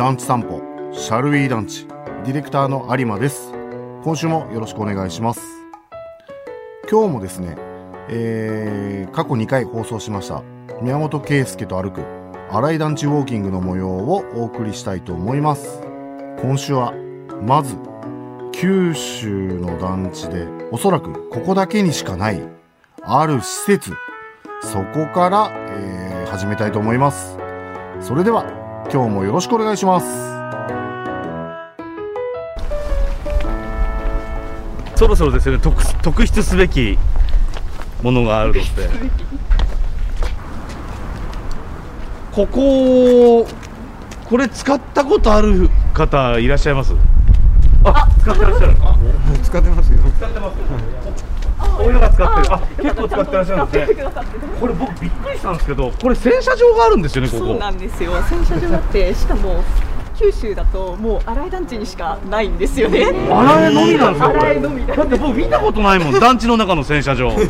団地散歩シャルウィー団地ディレクターの有馬です。今週もよろしくお願いします。今日もですね、えー、過去2回放送しました宮本圭介と歩く新井団地ウォーキングの模様をお送りしたいと思います。今週はまず九州の団地でおそらくここだけにしかないある施設そこから、えー始めたいと思います。それでは今日もよろしくお願いします。そろそろですよね。特特筆すべきものがあるので。こここれ使ったことある方いらっしゃいます？あ使ってらっしゃる。使ってますよ。使ってますこういうのが使ってる。あ結構使ってらっしゃるんですね。これ僕びっくりしたんですけどこれ洗車場があるんですよねここ。そうなんですよ。洗車場だってしかも九州だともう新井団地にしかないんですよね。洗えのみなんですかこ洗れいのみ。だだって僕見たことないもん団地の中の洗車場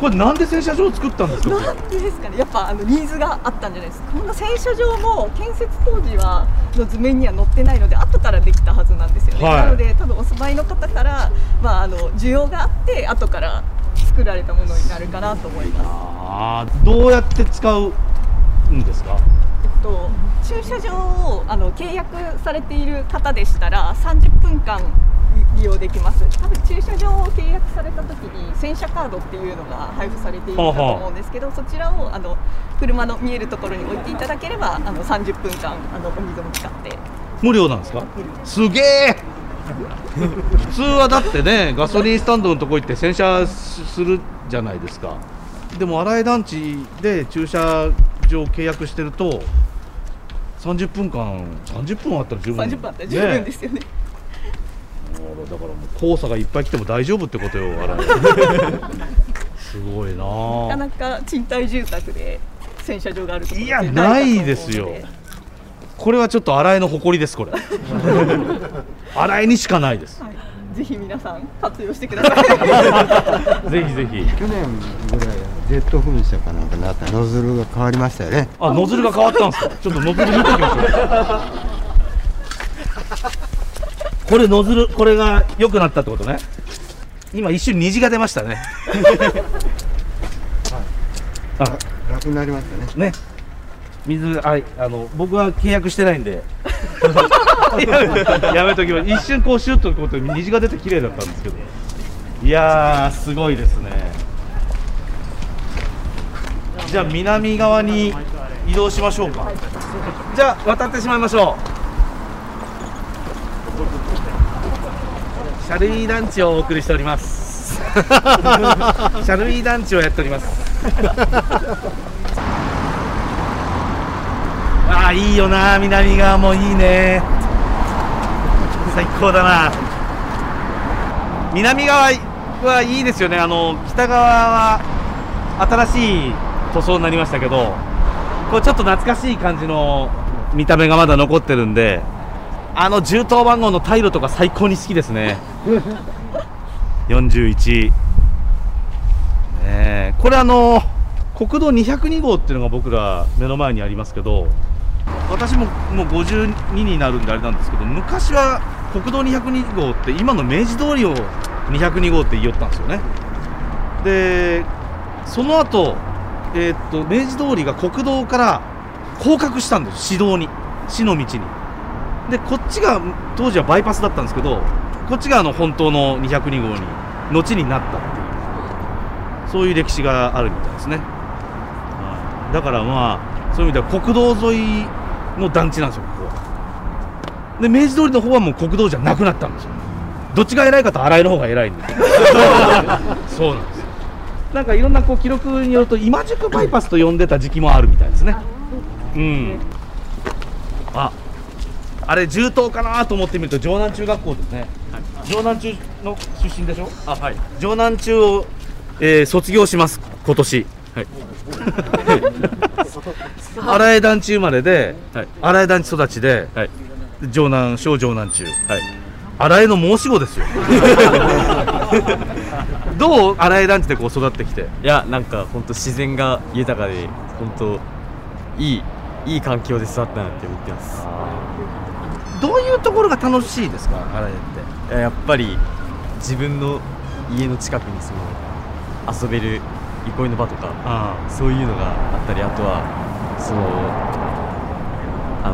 これなんで洗車場を作ったんですか？なんでですかね。やっぱあのニーズがあったんじゃないですか。こんな洗車場も建設当時はの図面には載ってないので後からできたはずなんですよね、はい。なので多分お住まいの方から、まあ、あの需要があって後から作られたものになるかなと思います。あーどうやって使うんですか？えっと、駐車場をあの契約されている方でしたら30分間利用できます。多分駐車場を契約された時に洗車カードっていうのが配布されているかと思うんですけどそちらをあの車の見えるところに置いていただければあの30分間あのお水も使って。無料なんですか？す。げえ！普通はだってねガソリンスタンドのとこ行って洗車するじゃないですか。でも新井団地で駐車場契約してると30分間30分あったら十分。30分あったら十分ですよね。ねだからもう黄砂がいっぱい来ても大丈夫ってことよ新井すごいななかあなか賃貸住宅で洗車場があるいやないですよ。これはちょっと新井の誇りですこれ。新井にしかないです。はい、ぜひ皆さん活用してください。ぜひぜひ。去年ぐらいジェット噴射かなんかなったノズルが変わりましたよね。あ、ノズルが変わったんですか？ちょっとノズル見てきましょう。これノズル、これが良くなったってことね。今一瞬虹が出ましたね。あ、楽になりましたね。ね。水、はい、あの、僕は契約してないんで。やめときます。一瞬こうシュッとこうと虹が出て綺麗だったんですけど。いやー、すごいですね。じゃあ南側に移動しましょうか。じゃあ渡ってしまいましょう。シャルウィー団地をお送りしております。シャルウィー団地をやっております。ああいいよな南側もいいね最高だな南側はいいですよねあの北側は新しい塗装になりましたけどこうちょっと懐かしい感じの見た目がまだ残ってるんであの銃刀番号のタイルとか最高に好きですね 41ねこれあの国道202号っていうのが僕ら目の前にありますけど私ももう52になるんであれなんですけど昔は国道202号って今の明治通りを202号って言いよったんですよね。でその後、えーっと明治通りが国道から降格したんです市道に市の道に。でこっちが当時はバイパスだったんですけどこっちがあの本当の202号に後になったっていうそういう歴史があるみたいですね、はい。だからまあそういう意味では国道沿いの団地なんですよここは。で明治通りの方はもう国道じゃなくなったんですよ。どっちが偉いかと新井の方が偉いんで。す そうなんですよ。なんかいろんなこう記録によると今宿バイパスと呼んでた時期もあるみたいですね。うん。ああれ銃刀かなと思ってみると城南中学校ですね、城南中の出身でしょ？あはい。城南中を、えー卒業します今年。はい。新井団地生まれで、新井団地育ちで、城南小城南中、新井の申し子ですよ。どう新井団地でこう育ってきて？いやなんか本当自然が豊かで本当いいいい環境で育ったなって思ってます。どういうところが楽しいですか？あれっていややっぱり自分の家の近くにその遊べる憩いの場とかあそういうのがあったりあとはそのあ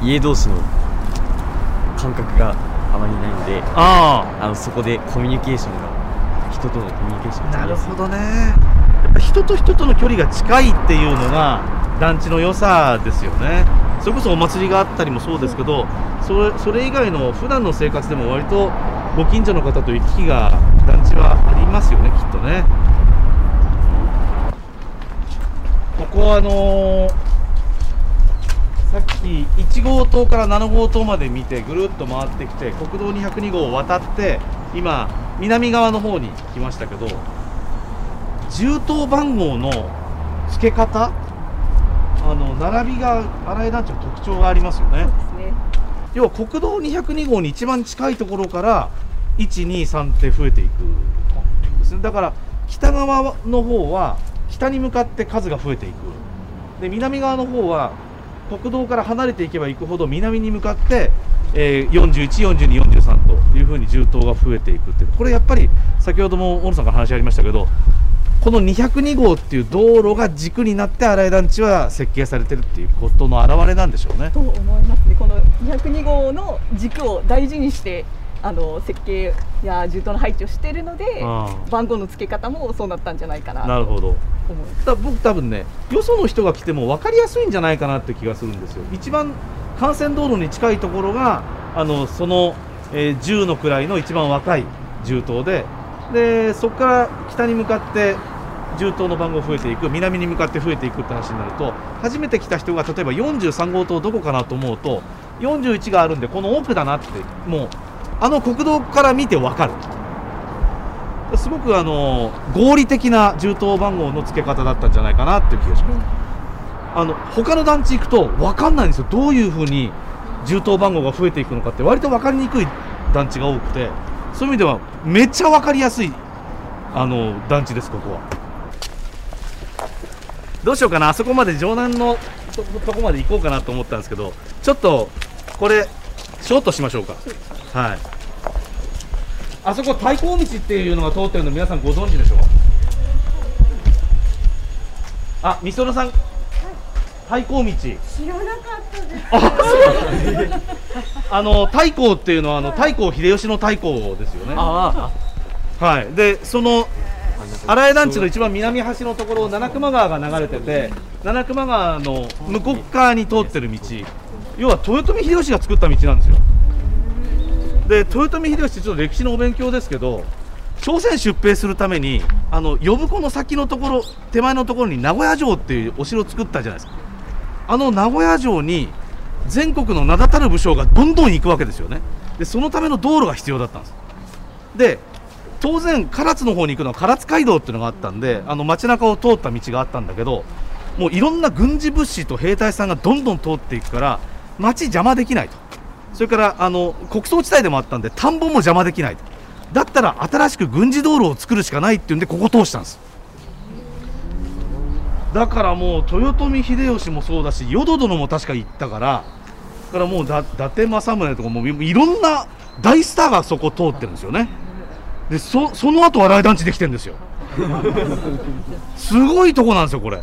の家同士の感覚があまりないのでああ。のそこでコミュニケーションが人とのコミュニケーションなるほどね。やっぱ人と人との距離が近いっていうのが団地の良さですよねそれこそお祭りがあったりもそうですけどそれそれ以外の普段の生活でも割とご近所の方と行き来が団地はありますよねきっとね。ここはあのーさっき1号棟から7号棟まで見てぐるっと回ってきて国道202号を渡って今南側の方に来ましたけど銃刀番号の付け方あの並びが新井団地の特徴がありますよね。そうですね。要は国道202号に一番近いところから123って増えていくんですね。だから北側の方は北に向かって数が増えていく。で南側の方は国道から離れていけば行くほど南に向かって、えー、41、42、43というふうに銃刀が増えていくって。いうこれやっぱり先ほども小野さんから話ありましたけどこの202号っていう道路が軸になって新井団地は設計されてるっていうことの表れなんでしょうね。と思いますね。この202号の軸を大事にしてあの設計や銃刀の配置をしているので番号の付け方もそうなったんじゃないかな。となるほど。だ僕多分ねよその人が来ても分かりやすいんじゃないかなって気がするんですよ。一番幹線道路に近いところがあのその、えー10の位の一番若い銃刀ででそこから北に向かって銃刀の番号増えていく南に向かって増えていくって話になると初めて来た人が例えば43号棟どこかなと思うと41があるんでこの奥だなってもうあの国道から見て分かる。すごくあの合理的な銃刀番号の付け方だったんじゃないかなっていう気がします。あの他の団地行くと分かんないんですよ、どういうふうに銃刀番号が増えていくのかって、割と分かりにくい団地が多くて、そういう意味ではめっちゃ分かりやすいあの団地です、ここは。どうしようかな、あそこまで城南のととこまで行こうかなと思ったんですけど、ちょっとこれ、ショートしましょうか。はいあそこ太閤道っていうのが通ってるの皆さんご存知でしょう？あ、みそのさん太閤道。知らなかったです。あの太閤っていうのはあの太閤秀吉の太閤ですよね。あはい。でその新井団地の一番南端のところを七熊川が流れてて七熊川の向こう側に通ってる道。要は豊臣秀吉が作った道なんですよ。で豊臣秀吉ってちょっと歴史のお勉強ですけど朝鮮出兵するためにあの呼子の先のところ手前のところに名古屋城っていうお城を作ったじゃないですかあの名古屋城に全国の名だたる武将がどんどん行くわけですよね。でそのための道路が必要だったんです。で当然唐津の方に行くのは唐津街道っていうのがあったんであの街中を通った道があったんだけどもういろんな軍事物資と兵隊さんがどんどん通っていくから街邪魔できないと。それからあの国葬地帯でもあったんで田んぼも邪魔できないと。だったら新しく軍事道路を作るしかないっていうんでここ通したんです。だからもう豊臣秀吉もそうだし淀殿も確か行ったからだからもうだ伊達政宗とかもういろんな大スターがそこ通ってるんですよね。でそその後新井団地できてるんですよ。すごいとこなんですよこれ。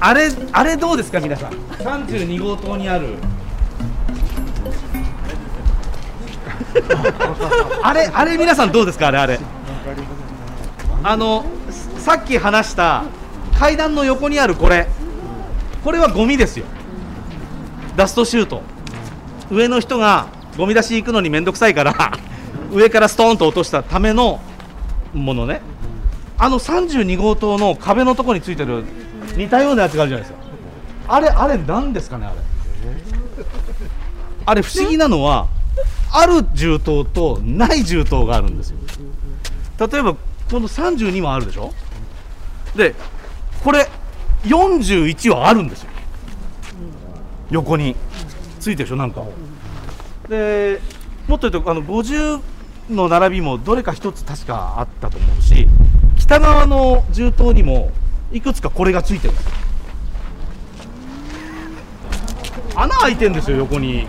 あれあれどうですか皆さん？32号棟にある。あれあれ皆さんどうですかあれあれ？あのさっき話した階段の横にあるこれ。これはゴミですよ。ダストシュート。上の人がゴミ出し行くのに面倒くさいから 上からストーンと落としたためのものね。あの32号棟の壁のところについてる似たようなやつがあるじゃないですか。あれあれ何ですかねあれ。あれ不思議なのはある銃刀とない銃刀があるんですよ。例えばこの32もあるでしょ？でこれ41はあるんですよ。横に。ついてるでしょなんか。でもっと言うとあの50の並びもどれか一つ確かあったと思うし北側の銃刀にもいくつかこれがついてるんです。よ穴開いてるんですよ横に、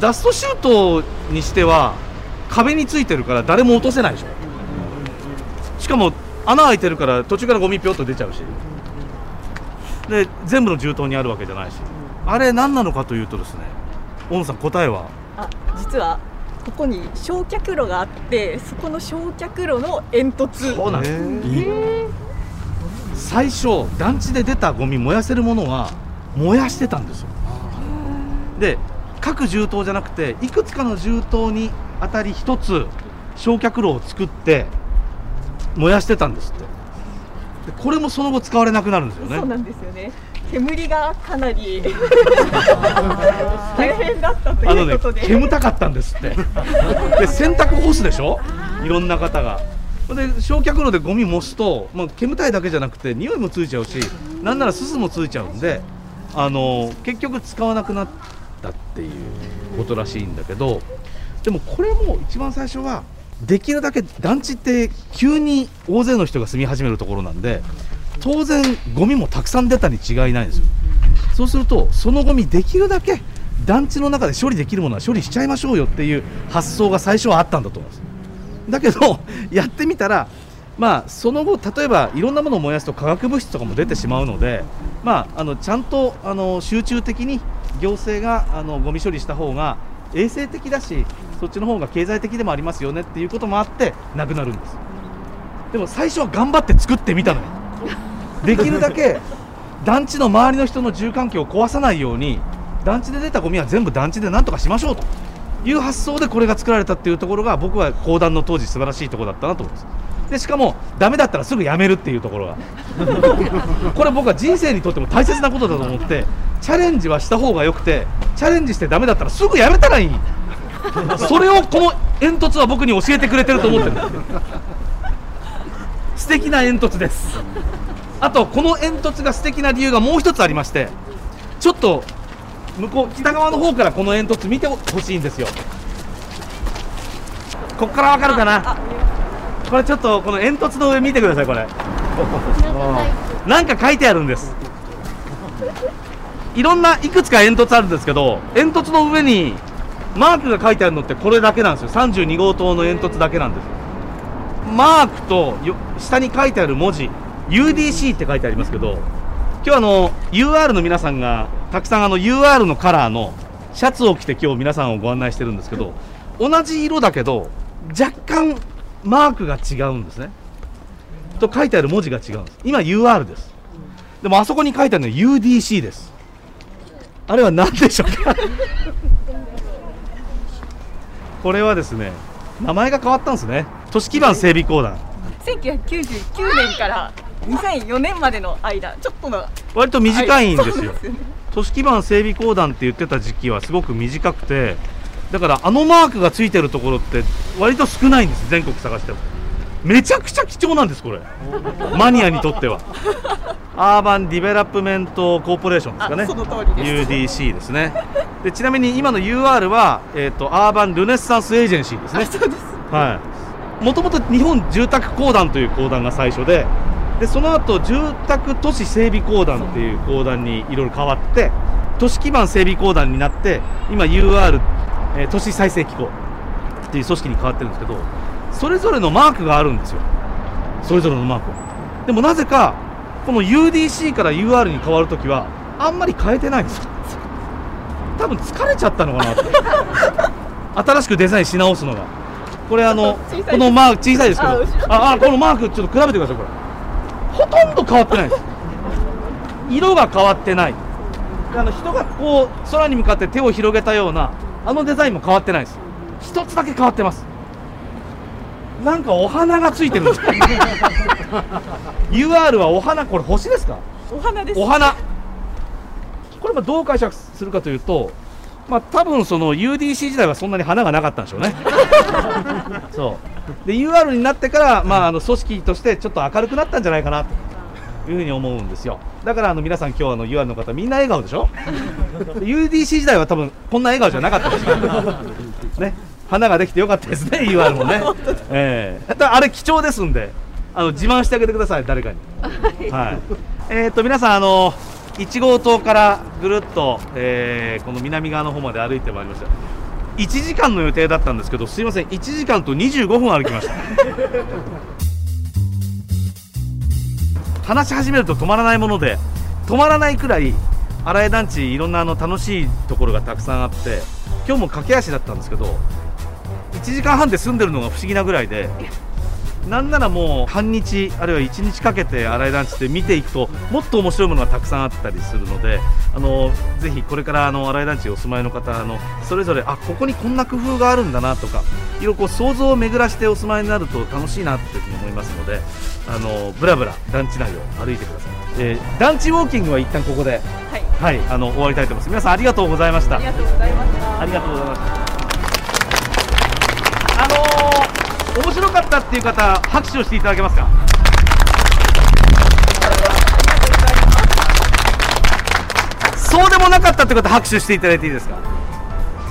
ダストシュートにしては壁についてるから誰も落とせないでしょ。しかも穴開いてるから途中からゴミぴょっと出ちゃうし。で全部の銃刀にあるわけじゃないし。あれ何なのかというとですね大野さん答えは？あ実はここに焼却炉があってそこの焼却炉の煙突。そうなんです最初団地で出たゴミ燃やせるものは燃やしてたんですよ。で各銃刀じゃなくていくつかの銃刀にあたり一つ焼却炉を作って燃やしてたんですって。でこれもその後使われなくなるんですよね。そうなんですよね。煙がかなり 大変だったとあのねいうことで、煙たかったんですって。で洗濯干すでしょ？いろんな方がで焼却炉でゴミ燃すと、まあ、煙たいだけじゃなくて匂いもついちゃうしなんならすすもついちゃうんであの結局使わなくなったっていうことらしいんだけどでもこれも一番最初はできるだけ団地って急に大勢の人が住み始めるところなんで当然ゴミもたくさん出たに違いないんですよ。そうするとそのゴミできるだけ団地の中で処理できるものは処理しちゃいましょうよっていう発想が最初はあったんだと思います。だけど やってみたらまあその後例えばいろんなものを燃やすと化学物質とかも出てしまうのでまああのちゃんとあの集中的に行政があのゴミ処理した方が衛生的だしそっちの方が経済的でもありますよねっていうこともあってなくなるんです。でも最初は頑張って作ってみたのよ。できるだけ団地の周りの人の住環境を壊さないように団地で出たゴミは全部団地でなんとかしましょうと。いう発想でこれが作られたっていうところが僕は講談の当時素晴らしいところだったなと思います。でしかもダメだったらすぐやめるっていうところが。これ僕は人生にとっても大切なことだと思ってチャレンジはした方がよくてチャレンジしてダメだったらすぐやめたらいい。それをこの煙突は僕に教えてくれてると思ってる。んですよ素敵な煙突です。あとこの煙突が素敵な理由がもう一つありましてちょっと向こう北側の方からこの煙突見てほしいんですよ。こっからわかるかな？これちょっとこの煙突の上見てくださいこれ。なんか書いてあるんです。いろんないくつか煙突あるんですけど煙突の上にマークが書いてあるのってこれだけなんですよ。32号棟の煙突だけなんです。マークとよ下に書いてある文字 UDC って書いてありますけど今日あの UR の皆さんがたくさんあの UR のカラーのシャツを着て今日皆さんをご案内してるんですけど同じ色だけど若干マークが違うんですね。と書いてある文字が違うんです。今 UR です。でもあそこに書いてあるのは UDC です。あれは何でしょうか？これはですね名前が変わったんですね。都市基盤整備公団1999年から2004年までの間ちょっとの割と短いんですよ、ね。都市基盤整備公団って言ってた時期はすごく短くてだからあのマークがついてるところって割と少ないんです全国探しても。めちゃくちゃ貴重なんですこれ。マニアにとっては。 Urban Development Corporation ですかね。あその通りです。UDC ですね。でちなみに今の UR は、えー、と Urban Renaissance Agency ですね。そうです。はい、もともと日本住宅公団という公団が最初ででその後住宅都市整備公団っていう公団にいろいろ変わって都市基盤整備公団になって今 UR、えー都市再生機構っていう組織に変わってるんですけどそれぞれのマークがあるんですよ。それぞれのマークはでもなぜかこの UDC から UR に変わるときはあんまり変えてないんですよ。多分疲れちゃったのかなって。新しくデザインし直すのが。これあのこのマーク小さいですけど。ああこのマークちょっと比べてくださいこれほとんど変わってないです。色が変わってない。であの人がこう空に向かって手を広げたようなあのデザインも変わってないです。一つだけ変わってます。なんかお花がついてるんです。UR はお花これ星ですか？お花です。お花。これまあどう解釈するかというとまあ多分その UDC 時代はそんなに花がなかったんでしょうね。そうで UR になってからまああの組織としてちょっと明るくなったんじゃないかなというふうに思うんですよ。だからあの皆さん今日あの UR の方みんな笑顔でしょ？UDC 時代は多分こんな笑顔じゃなかったですよね。花ができてよかったですね UR もね。ええ。だあれ貴重ですんであの自慢してあげてください誰かに。はい。えー、と皆さんあの1号棟からぐるっと、えーこの南側の方まで歩いてまいりました。1時間の予定だったんですけどすいません。1時間と25分歩きました。話し始めると止まらないもので止まらないくらい荒井団地いろんなあの楽しいところがたくさんあって今日も駆け足だったんですけど1時間半で住んでるのが不思議なぐらいでなんならもう半日あるいは1日かけて新井団地って見ていくともっと面白いものがたくさんあったりするのであのぜひこれからあの新井団地にお住まいの方あのそれぞれあここにこんな工夫があるんだなとかいろいろこう想像を巡らしてお住まいになると楽しいなというふうに思いますのであのブラブラ団地内を歩いてください、えー団地ウォーキングは一旦ここで、はい。はい、あの終わりたいと思います。皆さんありがとうございました。ありがとうございました。ありがとうございます。あ面白かったっていう方、拍手をしていただけますか？そうでもなかったって方、拍手していただいていいですか？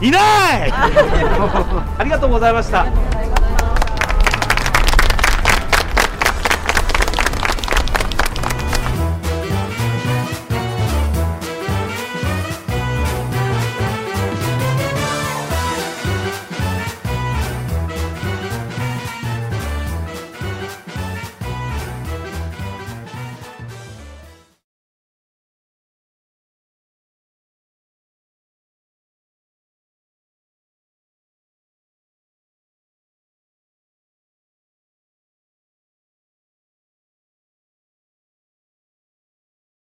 いない。ありがとうございました。